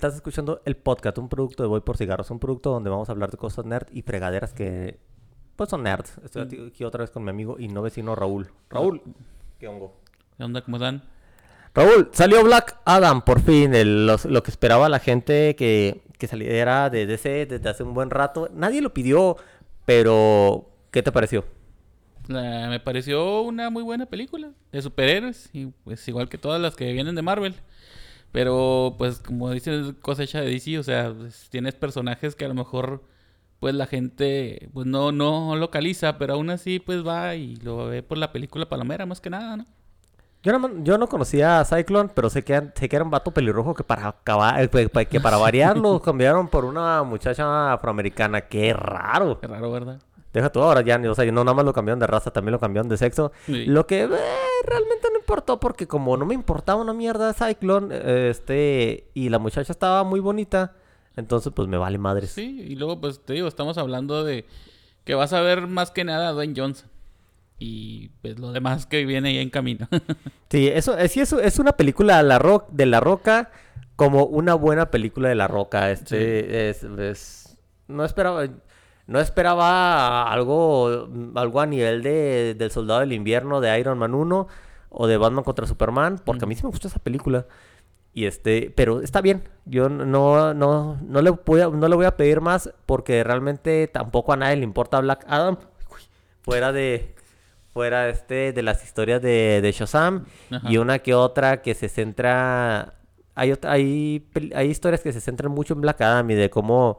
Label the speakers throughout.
Speaker 1: Estás escuchando el podcast, un producto de Voy por Cigarros, un producto donde vamos a hablar de cosas nerd y fregaderas que, pues, son nerds. Estoy
Speaker 2: Mm.
Speaker 1: aquí otra vez con mi amigo y no vecino Raúl. Raúl, ¿qué hongo?
Speaker 2: ¿Qué onda? ¿Cómo están?
Speaker 1: Raúl, salió Black Adam, por fin, el- los- lo que esperaba la gente que, que saliera de DC desde hace un buen rato. Nadie lo pidió, pero ¿qué te pareció?
Speaker 2: La- me pareció una muy buena película de superhéroes, y pues igual que todas las que vienen de Marvel. Pero pues como dices, cosecha de DC, o sea, pues, tienes personajes que a lo mejor pues la gente pues no, no localiza, pero aún así pues va y lo ve por la película palomera más que nada, ¿no?
Speaker 1: Yo no, yo no conocía a Cyclone, pero sé que, sé que era un vato pelirrojo que para acabar, eh, que, que para variar lo cambiaron por una muchacha afroamericana. Qué raro.
Speaker 2: Qué raro, ¿verdad?
Speaker 1: Deja tú ahora ya, o sea, no nada más lo cambiaron de raza, también lo cambiaron de sexo.
Speaker 2: Sí.
Speaker 1: Lo que eh, realmente no importó porque como no me importaba una mierda Cyclone, eh, este, y la muchacha estaba muy bonita, entonces pues me vale madres.
Speaker 2: Sí, y luego pues te digo, estamos hablando de que vas a ver más que nada a Dwayne Johnson. Y pues lo demás que viene ya en camino.
Speaker 1: Sí, eso, es, sí, eso es una película de la, ro- de la Roca como una buena película de la Roca. Este, es, es- no esperaba, no esperaba algo, algo a nivel de, del Soldado del Invierno, de Iron Man 1 o de Batman contra Superman, porque a mí sí me gustó esa película. Y este, pero está bien. Yo no, no, no le voy a, no le voy a pedir más porque realmente tampoco a nadie le importa Black Adam. Uy, Fuera de, fuera este, de las historias de, de Shazam
Speaker 2: Ajá.
Speaker 1: y una que otra que se centra. Hay, hay, hay historias que se centran mucho en Black Adam y de cómo,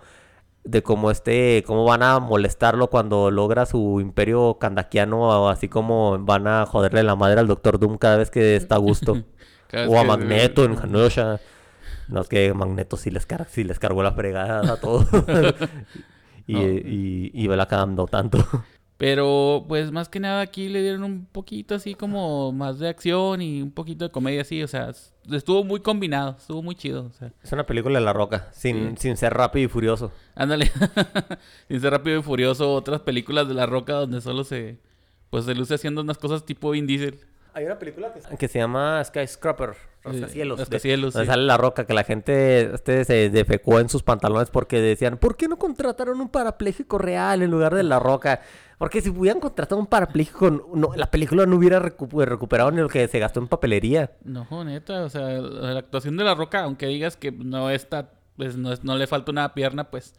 Speaker 1: de cómo este, cómo van a molestarlo cuando logra su imperio kandakiano, o así como van a joderle la madre al Doctor Doom cada vez que está a gusto. O a Magneto en Genosha. No es que Magneto sí les, car sí les cargó la fregada a todos. y,
Speaker 2: No.
Speaker 1: y, y no tanto.
Speaker 2: Pero pues más que nada aquí le dieron un poquito así como más de acción y un poquito de comedia así, o sea, estuvo muy combinado, estuvo muy chido, o sea,
Speaker 1: Es una película de la roca, sin, sin ser rápido y furioso.
Speaker 2: ándale, sin ser rápido y furioso, otras películas de La Roca donde solo se, pues se luce haciendo unas cosas tipo Vin Diesel.
Speaker 1: Hay una película que, que se llama Skyscraper, Rascacielos. de-
Speaker 2: Rascacielos,
Speaker 1: donde
Speaker 2: sí.
Speaker 1: sale la roca, que la gente este, se defecó en sus pantalones porque decían, ¿por qué no contrataron un parapléjico real en lugar de la roca? Porque si hubieran contratado un parapléjico, no, la película no hubiera recu- recuperado ni lo que se gastó en papelería.
Speaker 2: No, neta, o sea, la actuación de La Roca, aunque digas que no está, pues no, no le falta una pierna, pues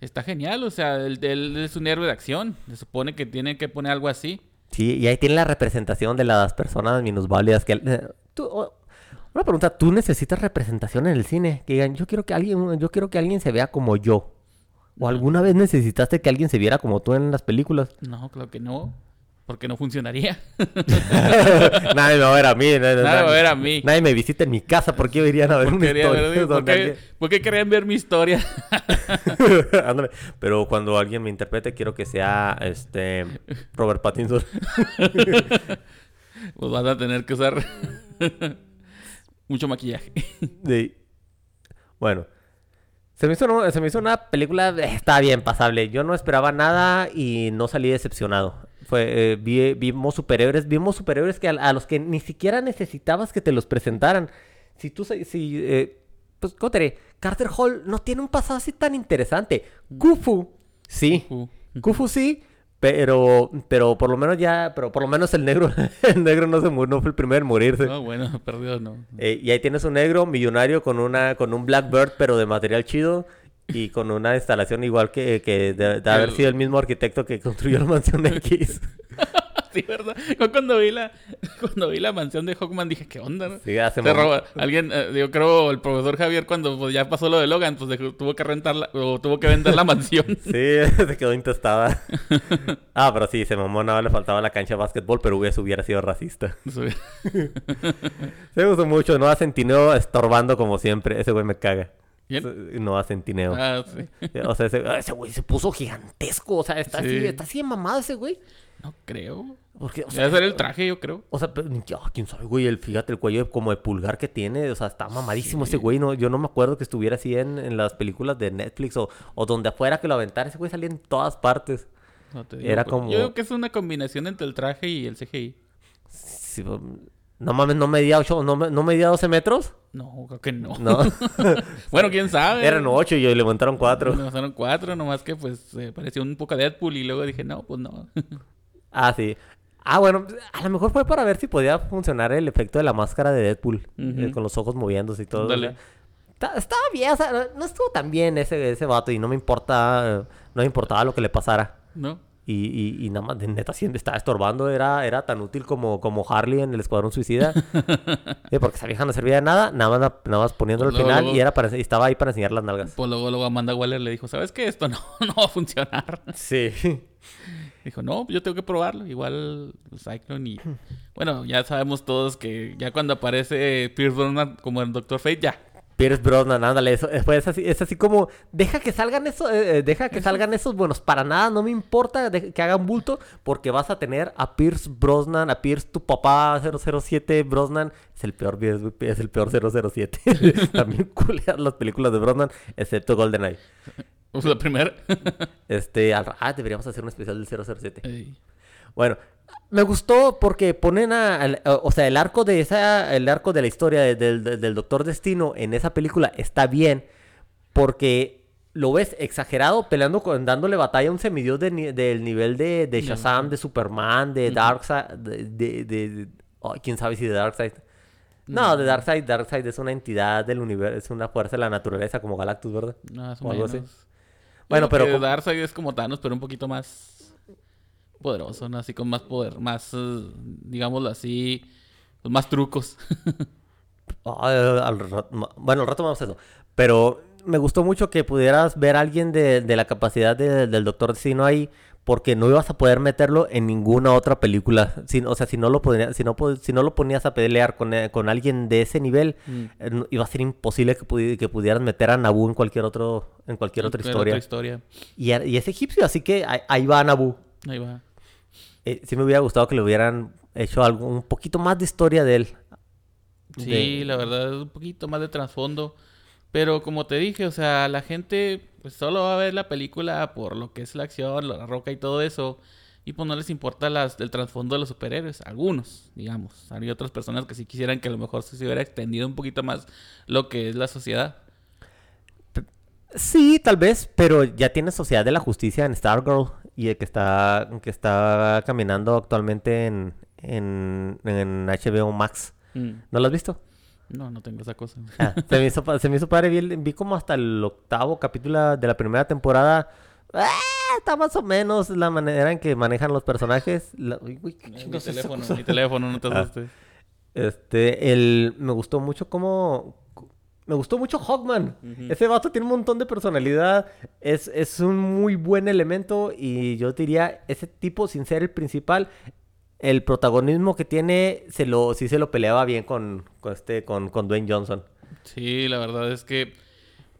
Speaker 2: está genial, o sea, él, él es un héroe de acción, se supone que tiene que poner algo así.
Speaker 1: Sí, y ahí tiene la representación de las personas minusválidas que... eh, tú- una pregunta, ¿tú necesitas representación en el cine? Que digan, yo quiero que alguien, yo quiero que alguien se vea como yo. ¿O alguna vez necesitaste que alguien se viera como tú en las películas?
Speaker 2: No, claro que no. Porque no funcionaría.
Speaker 1: nadie me va a ver a mí. Nadie,
Speaker 2: Nadie va a ver a mí.
Speaker 1: Nadie me visita en mi casa. ¿Por qué irían a ver una historia?
Speaker 2: ver- ¿por, qué, por qué querían ver mi historia?
Speaker 1: Ándale. Pero cuando alguien me interprete, quiero que sea este Robert Pattinson.
Speaker 2: pues vas a tener que usar mucho maquillaje.
Speaker 1: Sí. Bueno. Se me, hizo, una- se me hizo una película, eh, está bien, pasable. Yo no esperaba nada y no salí decepcionado. Fue, eh, vi- vimos superhéroes, vimos superhéroes que a, a los que ni siquiera necesitabas que te los presentaran. Si tú, si, eh, pues, ¿cómo te diré? Carter Hall no tiene un pasado así tan interesante. Kufu, sí.
Speaker 2: Uh,
Speaker 1: Kufu sí, pero, pero por lo menos ya, pero por lo menos el negro, el negro no se murió, no fue el primero en morirse.
Speaker 2: No, bueno, perdido no.
Speaker 1: Eh, y ahí tienes un negro millonario con una con un Blackbird, pero de material chido. Y con una instalación igual que, que de, de haber
Speaker 2: El-
Speaker 1: sido el mismo arquitecto que construyó la mansión X.
Speaker 2: Sí, ¿verdad? Yo cuando vi la, cuando vi la mansión de Hawkman dije, ¿qué onda? no?
Speaker 1: Sí, hace
Speaker 2: Se roba. Alguien, eh, yo creo, el profesor Javier, cuando pues, ya pasó lo de Logan, pues dejó- tuvo que rentar la- o tuvo que vender la mansión.
Speaker 1: Sí, se quedó intestada. Ah, pero sí, se mamó, nada, le faltaba la cancha de básquetbol, pero eso hubiera sido racista. Se gustó mucho, no a Centineo estorbando como siempre. Ese güey me caga.
Speaker 2: ¿Quién?
Speaker 1: No a Centineo.
Speaker 2: Ah, sí.
Speaker 1: O sea, ese, ese güey se puso gigantesco. O sea, está así,
Speaker 2: Sí.
Speaker 1: está así mamado ese güey.
Speaker 2: No creo.
Speaker 1: Porque, o sea,
Speaker 2: Debe ser el traje, yo creo.
Speaker 1: O sea, pero, ya, quién sabe, güey, el, fíjate el cuello como de pulgar que tiene, o sea, está mamadísimo ese güey, no, yo no me acuerdo que estuviera así en, en las películas de Netflix o, o donde afuera que lo aventara, ese güey salía en todas partes.
Speaker 2: No te digo,
Speaker 1: Era
Speaker 2: pues,
Speaker 1: como-
Speaker 2: Yo creo que es una combinación entre el traje y el CGI.
Speaker 1: Sí, um, No mames, no medía ocho, no, me- no medía 12 metros.
Speaker 2: No, creo que no.
Speaker 1: No,
Speaker 2: bueno, quién sabe.
Speaker 1: eran 8 y le montaron 4.
Speaker 2: Me pasaron cuatro, nomás que pues eh, pareció un poco Deadpool y luego dije, no, pues no.
Speaker 1: Ah, sí. Ah, bueno, a lo mejor fue para ver si podía funcionar el efecto de la máscara de Deadpool, eh, con los ojos moviéndose y todo. Está- estaba bien, o sea, no- estuvo tan bien ese, ese vato y no me importa, no me importaba lo que le pasara.
Speaker 2: ¿No?
Speaker 1: Y, y, y nada más, de neta, sí estaba estorbando, era, era tan útil como, como Harley en el Escuadrón Suicida. Sí, porque esa vieja no servía de nada, nada más, nada más poniéndolo al final
Speaker 2: luego-
Speaker 1: y, era para, y estaba ahí para enseñar las nalgas.
Speaker 2: Pues luego, luego Amanda Waller le dijo, ¿sabes qué? Esto no, no va a funcionar.
Speaker 1: Sí.
Speaker 2: Dijo, no, yo tengo que probarlo. Igual Cyclone y... Bueno, ya sabemos todos que ya cuando aparece Pierce Brosnan como el Doctor Fate, ya.
Speaker 1: Pierce Brosnan, ándale, eso, eh, pues, es, así, es así como, deja que salgan esos, eh, eh, deja que salgan esos buenos, para nada, no me importa de- que hagan bulto, porque vas a tener a Pierce Brosnan, a Pierce tu papá 007 Brosnan, es el peor, es el peor 007, también culeas las películas de Brosnan, excepto GoldenEye.
Speaker 2: La primera.
Speaker 1: Este, al- ah, deberíamos hacer un especial del 007.
Speaker 2: Ey.
Speaker 1: Bueno, me gustó porque ponen a, o sea, el arco de esa, el arco de la historia de- del, Doctor Destino en esa película está bien porque lo ves exagerado peleando con, dándole batalla a un semidios del nivel de, de Shazam, de Superman, de. Darkseid, de, ay, quién sabe si de Darkseid. No, de Darkseid, Darkseid es una entidad del universo, es una fuerza de la naturaleza como Galactus, ¿verdad?
Speaker 2: Más o
Speaker 1: O algo
Speaker 2: menos.
Speaker 1: así. Bueno, pero
Speaker 2: Darkseid es como Thanos, pero un poquito más poderoso, ¿no? Así con más poder, más, eh, digámoslo así, pues, más trucos.
Speaker 1: Al rato- ma- bueno, al rato vamos a eso. Pero me gustó mucho que pudieras ver a alguien de, de la capacidad de- del Doctor Destino ahí, porque no ibas a poder meterlo en ninguna otra película. Si- o sea, si no lo podría- si no, si no lo ponías a pelear con, eh, con alguien de ese nivel,
Speaker 2: Mm.
Speaker 1: eh, iba a ser imposible que, pudi- que pudieras meter a Naboo en cualquier otro, en cualquier otra
Speaker 2: Cualquier
Speaker 1: historia.
Speaker 2: otra historia.
Speaker 1: Y es egipcio, así que ahí, ahí va Naboo.
Speaker 2: Ahí va.
Speaker 1: Eh, sí me hubiera gustado que le hubieran hecho algo, un poquito más de historia de él.
Speaker 2: Sí,
Speaker 1: De-
Speaker 2: la verdad es un poquito más de trasfondo. Pero como te dije, o sea, la gente pues solo va a ver la película por lo que es la acción, la roca y todo eso. Y pues no les importa las, el trasfondo de los superhéroes. Algunos, digamos. Hay otras personas que sí quisieran que a lo mejor se hubiera extendido un poquito más lo que es la sociedad.
Speaker 1: Sí, tal vez, pero ya tiene Sociedad de la Justicia en Stargirl y el que está, que está caminando actualmente en, en, en HBO Max.
Speaker 2: Mm.
Speaker 1: ¿No lo has visto?
Speaker 2: No, no tengo esa cosa.
Speaker 1: Ah, se, me hizo, se me hizo padre, vi, vi como hasta el octavo capítulo de la primera temporada. Ah, está más o menos la manera en que manejan los personajes. La- uy, uy, qué
Speaker 2: mi teléfono,
Speaker 1: cosa?
Speaker 2: mi teléfono, no te
Speaker 1: Ah.
Speaker 2: asustes.
Speaker 1: Este, el, me gustó mucho cómo... Me gustó mucho Hawkman. Ese vato tiene un montón de personalidad. Es, es un muy buen elemento. Y yo diría, ese tipo, sin ser el principal, el protagonismo que tiene, se lo, sí se lo peleaba bien con, con, este, con, con Dwayne Johnson.
Speaker 2: Sí, la verdad es que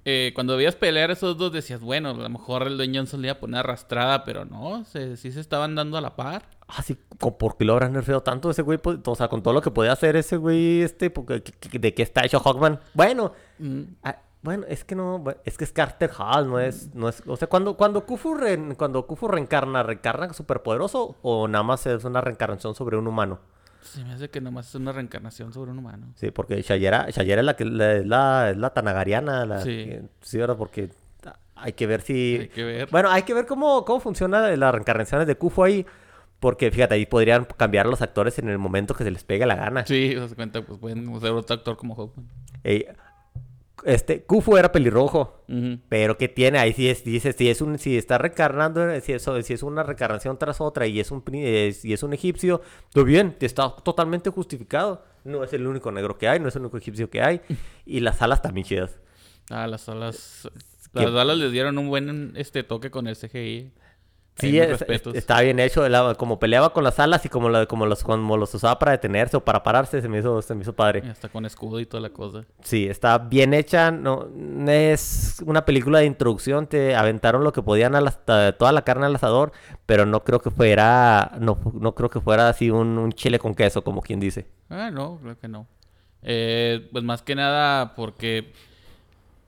Speaker 2: eh, cuando veías pelear esos dos decías, bueno, a lo mejor el Dwayne Johnson le iba a poner arrastrada, pero no, se, sí se estaban dando a la par.
Speaker 1: Ah, sí, ¿por qué lo habrán nerfeado tanto ese güey? Pues, O sea, con todo lo que podía hacer ese güey, este, porque- ¿de qué está hecho Hawkman? Bueno,
Speaker 2: Mm,
Speaker 1: Ah, bueno, es que no, es que es Carter Hall, no es, no es, o sea, cuando, cuando Khufu re- cuando Khufu reencarna, ¿reencarna superpoderoso o nada más es una reencarnación sobre un humano?
Speaker 2: Se me hace que nomás es una reencarnación sobre un humano.
Speaker 1: Sí, porque Shayera, Shayera es la que la- es la, tanagariana, la
Speaker 2: Sí.
Speaker 1: que- sí, ¿verdad? Porque hay que ver si,
Speaker 2: Hay que ver.
Speaker 1: bueno, hay que ver cómo, cómo funciona las reencarnaciones de Khufu ahí, porque fíjate, ahí podrían cambiar los actores en el momento que se les pegue la gana.
Speaker 2: Sí, se cuenta, pues pueden ser otro actor como Hoffman.
Speaker 1: Ey, este, Khufu era pelirrojo. Pero ¿qué tiene? Ahí sí es, dice, si es un, si está reencarnando, eh, si es, si es una reencarnación tras otra y es un eh, si es un egipcio, todo bien, está totalmente justificado. No es el único negro que hay, no es el único egipcio que hay. Y las alas también chidas.
Speaker 2: Ah, las alas.
Speaker 1: que-
Speaker 2: Las alas les dieron un buen este toque con el CGI.
Speaker 1: Sí, es-
Speaker 2: respetos.
Speaker 1: es- estaba bien hecho. la- como peleaba con las alas y como, la- como, los, como los usaba para detenerse o para pararse, se me hizo, se me hizo padre.
Speaker 2: Y Hasta con escudo y toda la cosa.
Speaker 1: Sí, está bien hecha. No, es una película de introducción. Te aventaron lo que podían a las- a toda la carne al asador, pero no creo que fuera, no, no creo que fuera así un, un chile con queso, como quien dice.
Speaker 2: Ah, no, creo que no. Eh, pues más que nada porque,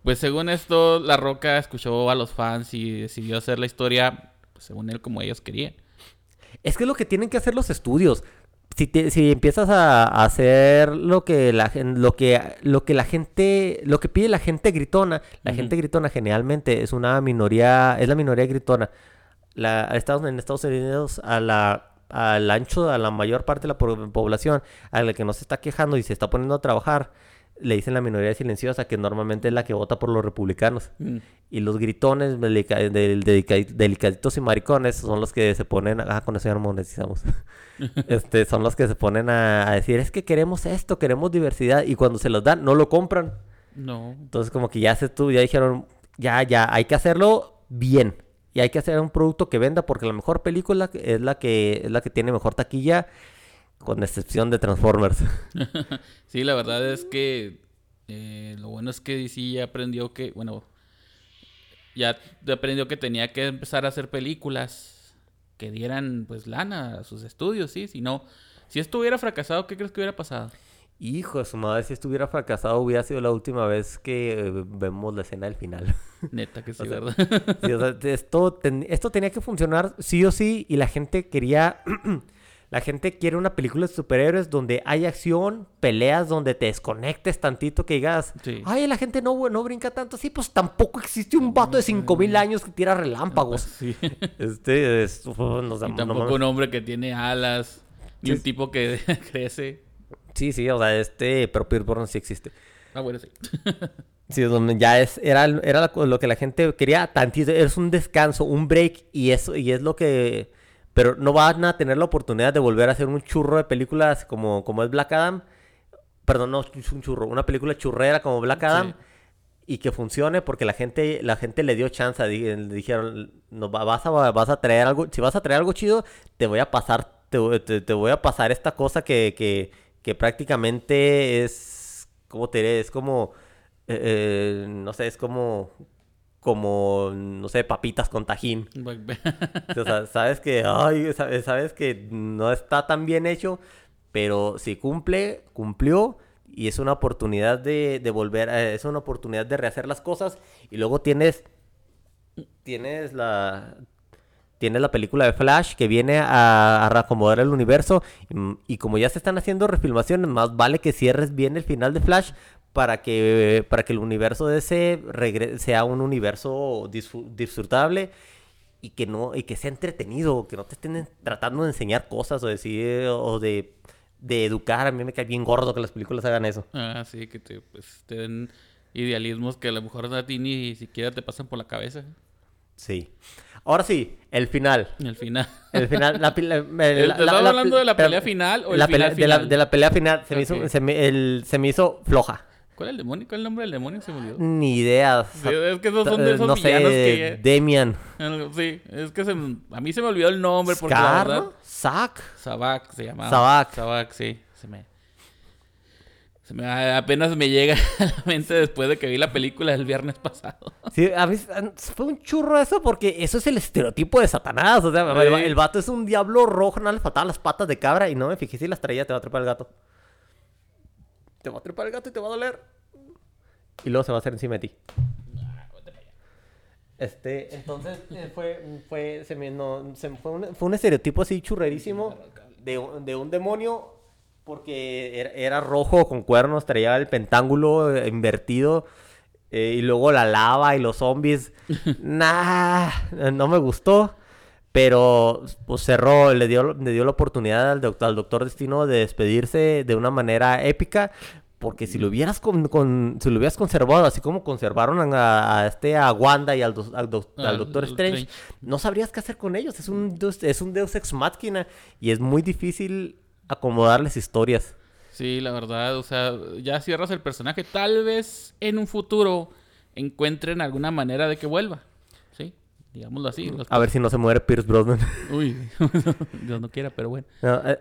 Speaker 2: pues según esto, La Roca escuchó a los fans y decidió hacer la historia, pues, según él, como ellos querían.
Speaker 1: Es que es lo que tienen que hacer los estudios. si, te- si empiezas a, a hacer lo que la lo que lo que la gente lo que pide la gente gritona la gente gritona generalmente es una minoría es la minoría gritona la, Estados, en Estados Unidos a la al ancho a la mayor parte de la po- población a la que no se está quejando y se está poniendo a trabajar le dicen la minoría silenciosa que normalmente es la que vota por los republicanos
Speaker 2: Mm.
Speaker 1: y los gritones delica- del- delicaditos y maricones son los que se ponen, ah, con eso ya no monetizamos. este, son los que se ponen a, a decir, es que queremos esto, queremos diversidad, y cuando se los dan, no lo compran.
Speaker 2: No.
Speaker 1: Entonces, como que ya se tú, ya dijeron, ya, ya, hay que hacerlo bien. Y hay que hacer un producto que venda, porque la mejor película es la que, es la que tiene mejor taquilla, con excepción de Transformers.
Speaker 2: Sí, la verdad es que eh, lo bueno es que DC ya aprendió que, bueno, ya aprendió que tenía que empezar a hacer películas que dieran pues lana a sus estudios, sí, si no, si esto hubiera fracasado, ¿qué crees que hubiera pasado?
Speaker 1: Hijo de su madre, si estuviera fracasado, hubiera sido la última vez que eh, vemos la escena del final.
Speaker 2: Neta que sí,
Speaker 1: O sea,
Speaker 2: ¿verdad?
Speaker 1: Sí, o sea, esto, ten- esto tenía que funcionar sí o sí y la gente quería... la gente quiere una película de superhéroes donde hay acción, peleas, donde te desconectes tantito que digas...
Speaker 2: Sí.
Speaker 1: Ay, la gente no, no brinca tanto. Sí, pues tampoco existe un vato de 5000 años que tira relámpagos.
Speaker 2: Sí.
Speaker 1: Este es... uf, no sé,
Speaker 2: Y tampoco un hombre que tiene alas, ni
Speaker 1: Sí,
Speaker 2: un tipo que crece.
Speaker 1: Sí, sí, o sea, este... Pero Pierce Brosnan sí existe.
Speaker 2: Ah, bueno, sí.
Speaker 1: Sí, donde ya es, era, era lo que la gente quería, tantito, es un descanso, un break, y eso, y es lo que, pero no van a tener la oportunidad de volver a hacer un churro de películas como, como es Black Adam, perdón, no es un churro, una película churrera como Black Adam, y que funcione porque la gente, la gente le dio chance, di- le dijeron, no, va- vas a, vas a traer algo, si vas a traer algo chido, te voy a pasar, te- te voy a pasar esta cosa que, que, que prácticamente es, ¿cómo te diré? Es como, eh, eh, no sé, es como, como, no sé, papitas con tajín. O sea, sabes que, ay, sabes, que no está tan bien hecho, pero si cumple, cumplió y es una oportunidad de, de volver, a- es una oportunidad de rehacer las cosas y luego tienes, tienes la, tienes la película de Flash que viene a, a reacomodar el universo y, y como ya se están haciendo refilmaciones, más vale que cierres bien el final de Flash para que, para que el universo de ese regre- sea un universo disfr- disfrutable y que no y que sea entretenido, que no te estén tratando de enseñar cosas o decir o de, de educar. A mí me cae bien gordo que las películas hagan eso.
Speaker 2: Ah, sí, que te, pues, te den idealismos que a lo mejor a ti ni siquiera te pasan por la cabeza.
Speaker 1: Sí. Ahora sí, el final.
Speaker 2: Al final.
Speaker 1: El final, la, pila- eh, la-
Speaker 2: ¿Estás
Speaker 1: la- la-
Speaker 2: hablando de la pelea final o el final
Speaker 1: de, la,
Speaker 2: final?
Speaker 1: de la pelea final se, me hizo, se, me, el- se me hizo floja.
Speaker 2: ¿Cuál es el demonio? ¿Cuál es el nombre del demonio? Se me olvidó.
Speaker 1: Ni idea.
Speaker 2: Sí, es que esos son de
Speaker 1: Eh,
Speaker 2: esos
Speaker 1: no
Speaker 2: villanos
Speaker 1: sé,
Speaker 2: que...
Speaker 1: Demian.
Speaker 2: Sí, es que se a mí se me olvidó el nombre porque la. Sabak se llamaba.
Speaker 1: Sabak.
Speaker 2: Sabak, sí. Se me... Se me... Apenas me llega a la mente después de que vi la película el viernes pasado.
Speaker 1: Sí, a mí s- fue un churro eso porque eso es el estereotipo de Satanás. O sea, el,
Speaker 2: Sí.
Speaker 1: el vato es un diablo rojo, no le faltaban las patas de cabra y no me fijé si las traía, te va a trepar el gato. Te va a trepar el gato y te va a doler. Y luego se va a hacer encima de ti. Este, entonces eh, fue, fue, se me, no, se fue, un, fue un estereotipo así churrerísimo de, un- de un demonio porque era, era rojo con cuernos, traía el pentáculo eh, invertido eh, y luego la lava y los zombies. nah, no me gustó. Pero pues cerró, le dio, le dio la oportunidad al doctor, al doctor Destino de despedirse de una manera épica. Porque si lo hubieras con, con- si lo hubieras conservado, así como conservaron a, a este a Wanda y al, al, doc- al
Speaker 2: Al
Speaker 1: Doctor
Speaker 2: Doctor
Speaker 1: Strange, no sabrías qué hacer con ellos. Es un deus, es un Deus ex machina y es muy difícil acomodarles historias.
Speaker 2: Sí, la verdad, o sea, ya cierras el personaje. Tal vez en un futuro encuentren alguna manera de que vuelva. Digámoslo así. Los-
Speaker 1: A ver si no se muere Pierce Brosnan.
Speaker 2: Uy, Dios no quiera, pero bueno.
Speaker 1: No, eh,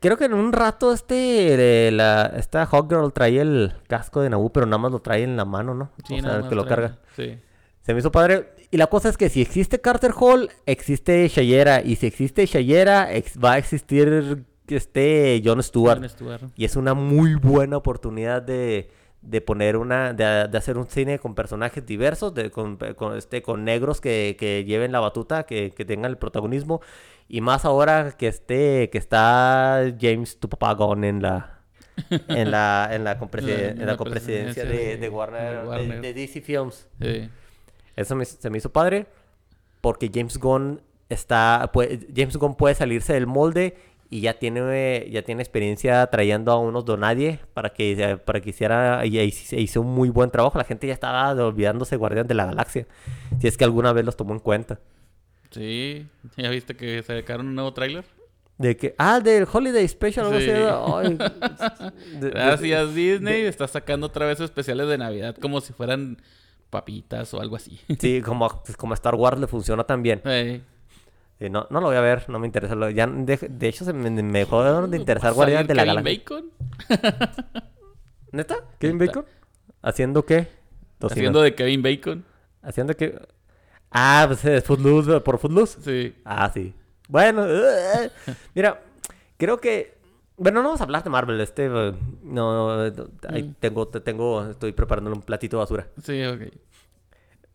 Speaker 1: creo que en un rato este de la esta Hawkgirl trae el casco de Naboo, pero nada más lo trae en la mano, ¿no?
Speaker 2: Sí,
Speaker 1: o sea,
Speaker 2: nada
Speaker 1: el
Speaker 2: más
Speaker 1: que lo carga.
Speaker 2: Sí.
Speaker 1: Se me hizo padre. Y la cosa es que si existe Carter Hall, existe Shayera. Y si existe Shayera, ex- va a existir este Jon Stewart.
Speaker 2: Jon Stewart.
Speaker 1: Y es una muy buena oportunidad de, de poner una, de, de hacer un cine con personajes diversos, de, con, con, este, con negros que, que lleven la batuta, que, que tengan el protagonismo. Y más ahora que esté, que está James, tu papá Gunn en la, en la, en la, compresiden-
Speaker 2: En
Speaker 1: en
Speaker 2: la
Speaker 1: la copresidencia
Speaker 2: presidencia
Speaker 1: de,
Speaker 2: de-
Speaker 1: Warner,
Speaker 2: Warner.
Speaker 1: de DC Films.
Speaker 2: Sí.
Speaker 1: Eso me- se me hizo padre porque James Gunn está, puede- James Gunn puede salirse del molde y ya tiene, ya tiene experiencia trayendo a unos donadie para que, para que hiciera, y, hizo un muy buen trabajo. La gente ya estaba olvidándose Guardián de la Galaxia, si es que alguna vez los tomó en cuenta.
Speaker 2: Sí. ¿Ya viste que sacaron un nuevo tráiler?
Speaker 1: De que, ah, del Holiday Special, algo así,
Speaker 2: Sí.
Speaker 1: ay, de- de-
Speaker 2: Gracias Disney. Está sacando otra vez especiales de Navidad como si fueran papitas o algo así.
Speaker 1: Sí, como, como a Star Wars le funciona también.
Speaker 2: Ey.
Speaker 1: Sí, no, no lo voy a ver, no me interesa. lo- ya, de, de hecho, se me, me dejó de interesar
Speaker 2: ¿Va a
Speaker 1: Guardián
Speaker 2: salir
Speaker 1: de la
Speaker 2: Kevin Galaxia.
Speaker 1: Galaxia. ¿Neta? ¿Kevin
Speaker 2: Neta.
Speaker 1: Bacon? ¿Haciendo qué? Tocino.
Speaker 2: Haciendo de Kevin Bacon.
Speaker 1: ¿Haciendo qué? Ah, pues es Footloose, por Footloose.
Speaker 2: Sí.
Speaker 1: Ah, sí. Bueno, eh, mira, creo que... Bueno, no vamos a hablar de Marvel, este... eh, No, no, ahí
Speaker 2: Mm.
Speaker 1: tengo, te tengo, estoy preparándole un platito de basura.
Speaker 2: Sí, ok.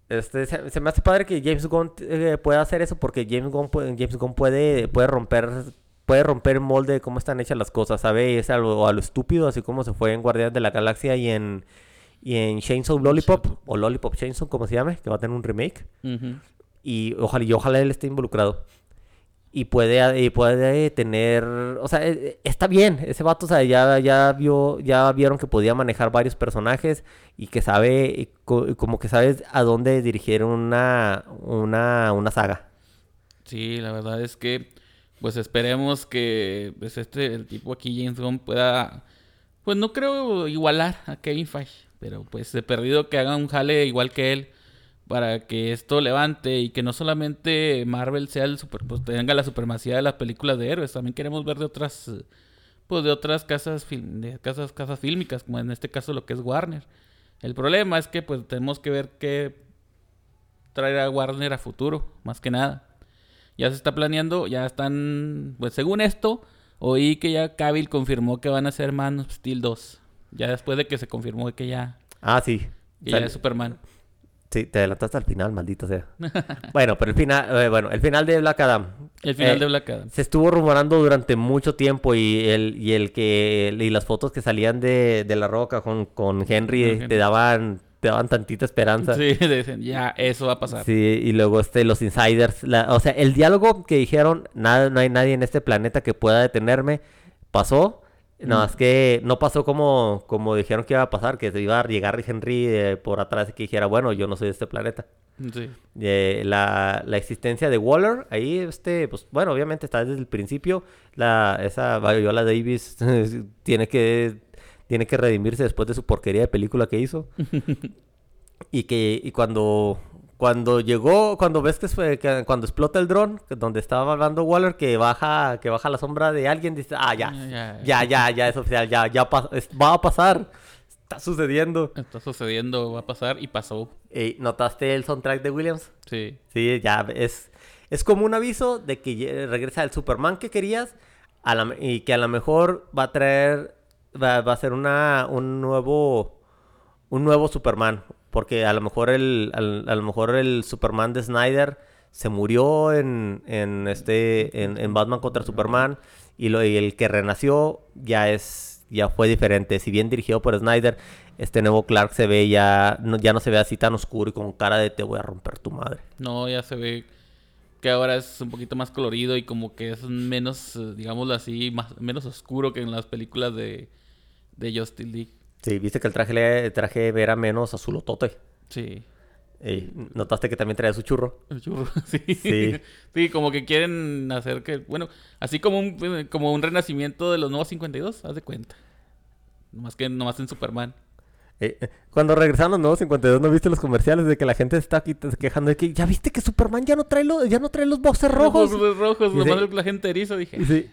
Speaker 1: Este, se, se me hace padre que James Gunn eh, pueda hacer eso porque James Gunn, puede, James Gunn puede, puede romper puede romper el molde de cómo están hechas las cosas, ¿sabe? Es algo a lo estúpido, así como se fue en Guardianes de la Galaxia y en y en Chainsaw Lollipop o Lollipop Chainsaw, como se llame, que va a tener un remake y ojalá y ojalá él esté involucrado. Y puede, y puede tener, o sea, eh, está bien, ese vato, o sea, ya, ya vio, ya vieron que podía manejar varios personajes y que sabe, como que sabes a dónde dirigir una, una, una saga.
Speaker 2: Sí, la verdad es que pues esperemos que pues este el tipo aquí James Gunn pueda pues no creo igualar a Kevin Feige, pero pues de perdido que haga un jale igual que él para que esto levante y que no solamente Marvel sea el super pues tenga la supremacía de las películas de héroes, también queremos ver de otras pues de otras casas film- de casas casas fílmicas, como en este caso lo que es Warner. El problema es que pues tenemos que ver qué traer a Warner a futuro, más que nada. Ya se está planeando, ya están, pues según esto, oí que ya Cavill confirmó que van a ser Man of Steel 2. Ya después de que se confirmó que ya,
Speaker 1: Ah, sí.
Speaker 2: que ya es Superman.
Speaker 1: Sí, te adelantaste al final, maldito sea. bueno, pero el final, eh, bueno, el final de Black Adam.
Speaker 2: El final
Speaker 1: Eh,
Speaker 2: de Black Adam.
Speaker 1: Se estuvo rumorando durante mucho tiempo y el, y el que y las fotos que salían de, de la roca con, con Henry eh, te daban te daban tantita esperanza.
Speaker 2: Sí, dicen, ya, eso va a pasar.
Speaker 1: Sí, y luego este los insiders, la- o sea, el diálogo que dijeron, nada, no hay nadie en este planeta que pueda detenerme, pasó. No, es que no pasó como, como dijeron que iba a pasar, que se iba a llegar Henry eh, por atrás y que dijera, bueno, yo no soy de este planeta.
Speaker 2: Sí.
Speaker 1: Eh, la, la existencia de Waller, ahí, este, pues, bueno, obviamente está desde el principio. La, esa Viola Davis tiene que, tiene que redimirse después de su porquería de película que hizo. y que, y cuando, cuando llegó, cuando ves que, fue- que cuando explota el dron, donde estaba hablando Waller, que baja, que baja la sombra de alguien, dice, ah, ya,
Speaker 2: Ya, ya.
Speaker 1: ya, ya, ya, es oficial, ya, ya va a pasar, está sucediendo.
Speaker 2: Está sucediendo, va a pasar y pasó.
Speaker 1: ¿Notaste el soundtrack de Williams?
Speaker 2: Sí.
Speaker 1: Sí, ya es, es como un aviso de que regresa el Superman que querías a la me- y que a lo mejor va a traer, va, va a ser una, un nuevo, un nuevo Superman. Porque a lo mejor el, a lo mejor el Superman de Snyder se murió en, en este, en, en Batman contra Superman y, lo, y el que renació ya es, ya fue diferente. Si bien dirigido por Snyder, este nuevo Clark se ve ya, no, ya no se ve así tan oscuro y con cara de te voy a romper tu madre.
Speaker 2: No, ya se ve que ahora es un poquito más colorido y como que es menos, eh, digámoslo así, más, menos oscuro que en las películas de, de Justice League.
Speaker 1: Sí, viste que el traje, le- el traje era menos azulotote.
Speaker 2: Sí.
Speaker 1: Ey, Notaste que también traía su churro.
Speaker 2: El churro, sí.
Speaker 1: Sí.
Speaker 2: sí. como que quieren hacer que, bueno, así como un, como un renacimiento de los nuevos 52, haz de cuenta. Más que nomás en Superman.
Speaker 1: Eh, eh, cuando regresaron los nuevos 52, ¿no viste los comerciales de que la gente está aquí quejando de que ya viste que Superman ya no trae los, ya no trae los boxers rojos?
Speaker 2: Los boxers rojos, nomás la gente erizo, dije.
Speaker 1: Sí.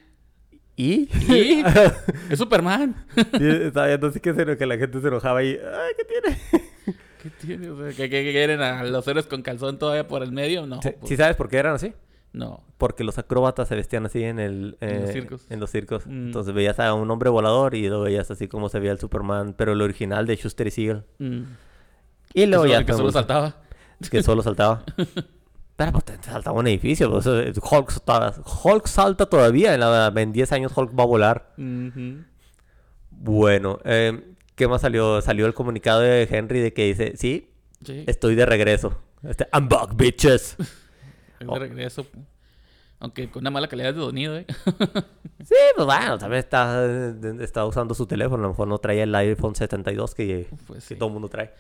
Speaker 1: ¿Y?
Speaker 2: ¿Y? Es Superman.
Speaker 1: Sí, estaba viendo así que, se- que la gente se enojaba y... Ay, ¿qué tiene?
Speaker 2: ¿Qué tiene? O sea, ¿que, que- que quieren a los héroes con calzón todavía por el medio? No.
Speaker 1: Sí,
Speaker 2: pues,
Speaker 1: ¿sí sabes por qué eran así?
Speaker 2: No.
Speaker 1: Porque los acróbatas se vestían así en el...
Speaker 2: En los
Speaker 1: eh,
Speaker 2: circos.
Speaker 1: En los circos.
Speaker 2: Mm.
Speaker 1: Entonces veías a un hombre volador y luego veías así como se veía el Superman, pero el original de Schuster y Siegel.
Speaker 2: Mm.
Speaker 1: Y luego ya...
Speaker 2: que solo saltaba.
Speaker 1: que solo saltaba. Pero pues te saltaba un edificio. Pues, eh, Hulk, salta- Hulk salta todavía. En, la- en 10 años Hulk va a volar. Bueno, eh, ¿qué más salió? Salió el comunicado de Henry de que dice, sí,
Speaker 2: Sí,
Speaker 1: estoy de regreso. Este, I'm back, bitches.
Speaker 2: es de regreso. Aunque con una mala calidad de sonido, ¿eh?
Speaker 1: Sí, pues bueno, también está, eh, está usando su teléfono. A lo mejor no traía el iPhone 72 que,
Speaker 2: Pues
Speaker 1: que
Speaker 2: sí.
Speaker 1: todo el mundo trae.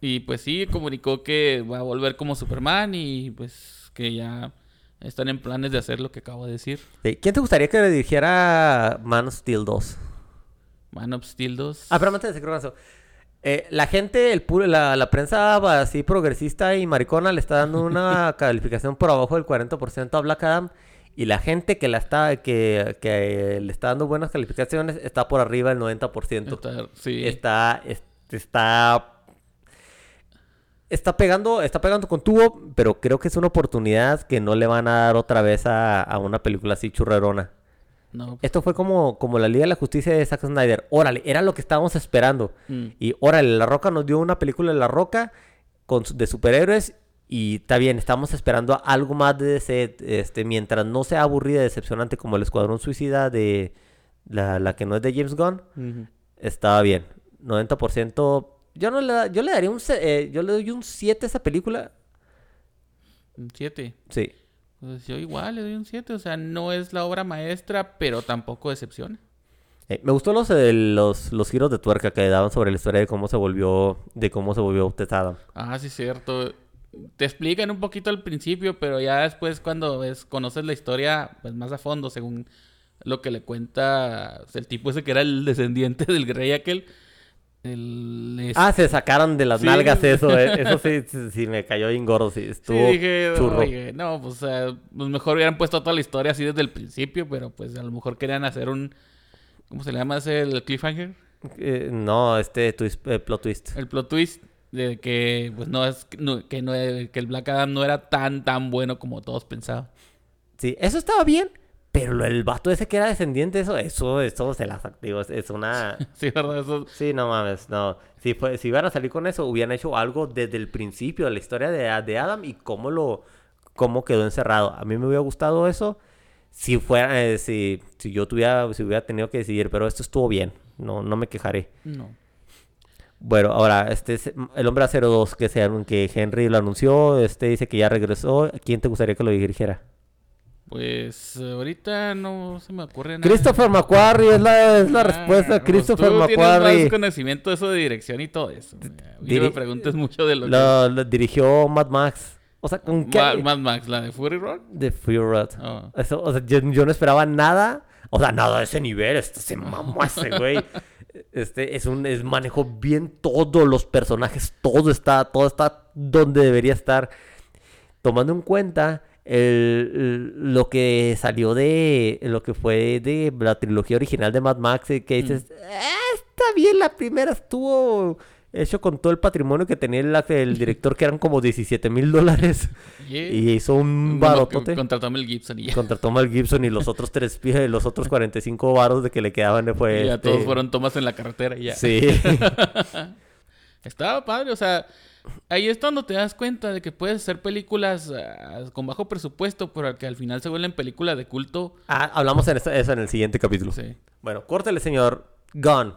Speaker 2: Y pues sí, comunicó que va a volver como Superman y pues que ya están en planes de hacer lo que acabo de decir.
Speaker 1: ¿Quién te gustaría que le dirigiera Man of Steel 2?
Speaker 2: Man of Steel 2.
Speaker 1: Ah, pero antes de eso. Eh, la gente, el pu- la, la prensa así progresista y maricona le está dando una calificación por abajo del 40% a Black Adam. Y la gente que la está que, que le está dando buenas calificaciones está por arriba del 90%.
Speaker 2: Está- sí.
Speaker 1: Está, es- está, está pegando, está pegando con tubo, pero creo que es una oportunidad que no le van a dar otra vez a, a una película así churrerona.
Speaker 2: No.
Speaker 1: Esto fue como, como la Liga de la Justicia de Zack Snyder. Órale, era lo que estábamos esperando.
Speaker 2: Mm.
Speaker 1: Y órale, La Roca nos dio una película de La Roca con, de superhéroes. Y está bien, estamos esperando algo más de ese, este, mientras no sea aburrida y decepcionante como el Escuadrón Suicida de la, la que no es de James Gunn, estaba bien. 90%. Yo no le, da- yo le daría un, eh, yo le doy un 7 a esa película.
Speaker 2: Un 7.
Speaker 1: Sí.
Speaker 2: Pues yo igual le doy un 7. O sea, no es la obra maestra, pero tampoco decepciona.
Speaker 1: Eh, me gustó los, eh, los, los giros de tuerca que daban sobre la historia de cómo se volvió, de cómo se volvió Tess Adam.
Speaker 2: Ah, sí, cierto. Te explican un poquito al principio, pero ya después cuando ves, conoces la historia pues más a fondo, según lo que le cuenta el tipo ese que era el descendiente del rey aquel. El,
Speaker 1: Ah, se sacaron de las
Speaker 2: Sí.
Speaker 1: nalgas eso, eh. Eso sí, sí, sí, me cayó bien gordo, sí.
Speaker 2: Sí,
Speaker 1: Estuvo
Speaker 2: dije,
Speaker 1: churro.
Speaker 2: oye, no, pues, eh, pues mejor hubieran puesto toda la historia así desde el principio, pero pues a lo mejor querían hacer un, ¿cómo se le llama ese? El cliffhanger,
Speaker 1: Eh, no, este twist, eh, plot twist.
Speaker 2: el plot twist de que pues no es, no- que no, que el Black Adam no era tan tan bueno como todos pensaban.
Speaker 1: Sí, eso estaba bien, pero el vato ese que era descendiente, eso, eso, eso se las activó. Es, una...
Speaker 2: Sí, verdad, eso,
Speaker 1: Sí, no mames, no. Si, fue, si iban a salir con eso, hubieran hecho algo desde el principio de la historia de, de Adam y cómo lo cómo quedó encerrado. A mí me hubiera gustado eso si fuera, eh, si, si yo tuviera, si hubiera tenido que decidir, pero esto estuvo bien. No, no me quejaré.
Speaker 2: no.
Speaker 1: Bueno, ahora, este es el hombre acero 2 que, se, que Henry lo anunció, este dice que ya regresó. ¿Quién te gustaría que lo dirigiera?
Speaker 2: Pues ahorita no se me ocurre nada.
Speaker 1: Christopher McQuarrie es la, es la
Speaker 2: Ah,
Speaker 1: respuesta.
Speaker 2: pues
Speaker 1: Christopher
Speaker 2: tienes
Speaker 1: McQuarrie.
Speaker 2: más conocimiento de eso de dirección y todo eso.
Speaker 1: Diri-
Speaker 2: me preguntes mucho de lo,
Speaker 1: Lo, lo dirigió Mad Max. O sea, ¿con
Speaker 2: que...
Speaker 1: qué?
Speaker 2: Ma- Mad Max, la de Fury Road.
Speaker 1: De Fury Road.
Speaker 2: Oh.
Speaker 1: Eso, o sea, yo, yo no esperaba nada. O sea, nada de ese nivel. Este se mamó ese güey. Este es un es manejó bien todos los personajes. Todo está, todo está donde debería estar. Tomando en cuenta el- lo que salió de lo que fue de la trilogía original de Mad Max, eh, que dices, "Ah, está bien, la primera estuvo hecho con todo el patrimonio que tenía el, el director, que eran como 17 mil dólares.
Speaker 2: Yeah.
Speaker 1: Y hizo un barotote.
Speaker 2: Contrató a Mel Gibson y ya.
Speaker 1: Contrató a Mel Gibson y los otros tres los otros 45 varos de que le quedaban fue
Speaker 2: Y ya
Speaker 1: este,
Speaker 2: todos fueron tomas en la carretera y ya.
Speaker 1: Sí.
Speaker 2: Estaba padre, o sea, ahí es cuando te das cuenta de que puedes hacer películas ah, con bajo presupuesto, pero que al final se vuelven películas de culto.
Speaker 1: Ah, hablamos en eso, en el siguiente capítulo.
Speaker 2: Sí.
Speaker 1: Bueno, córtele, señor Gun.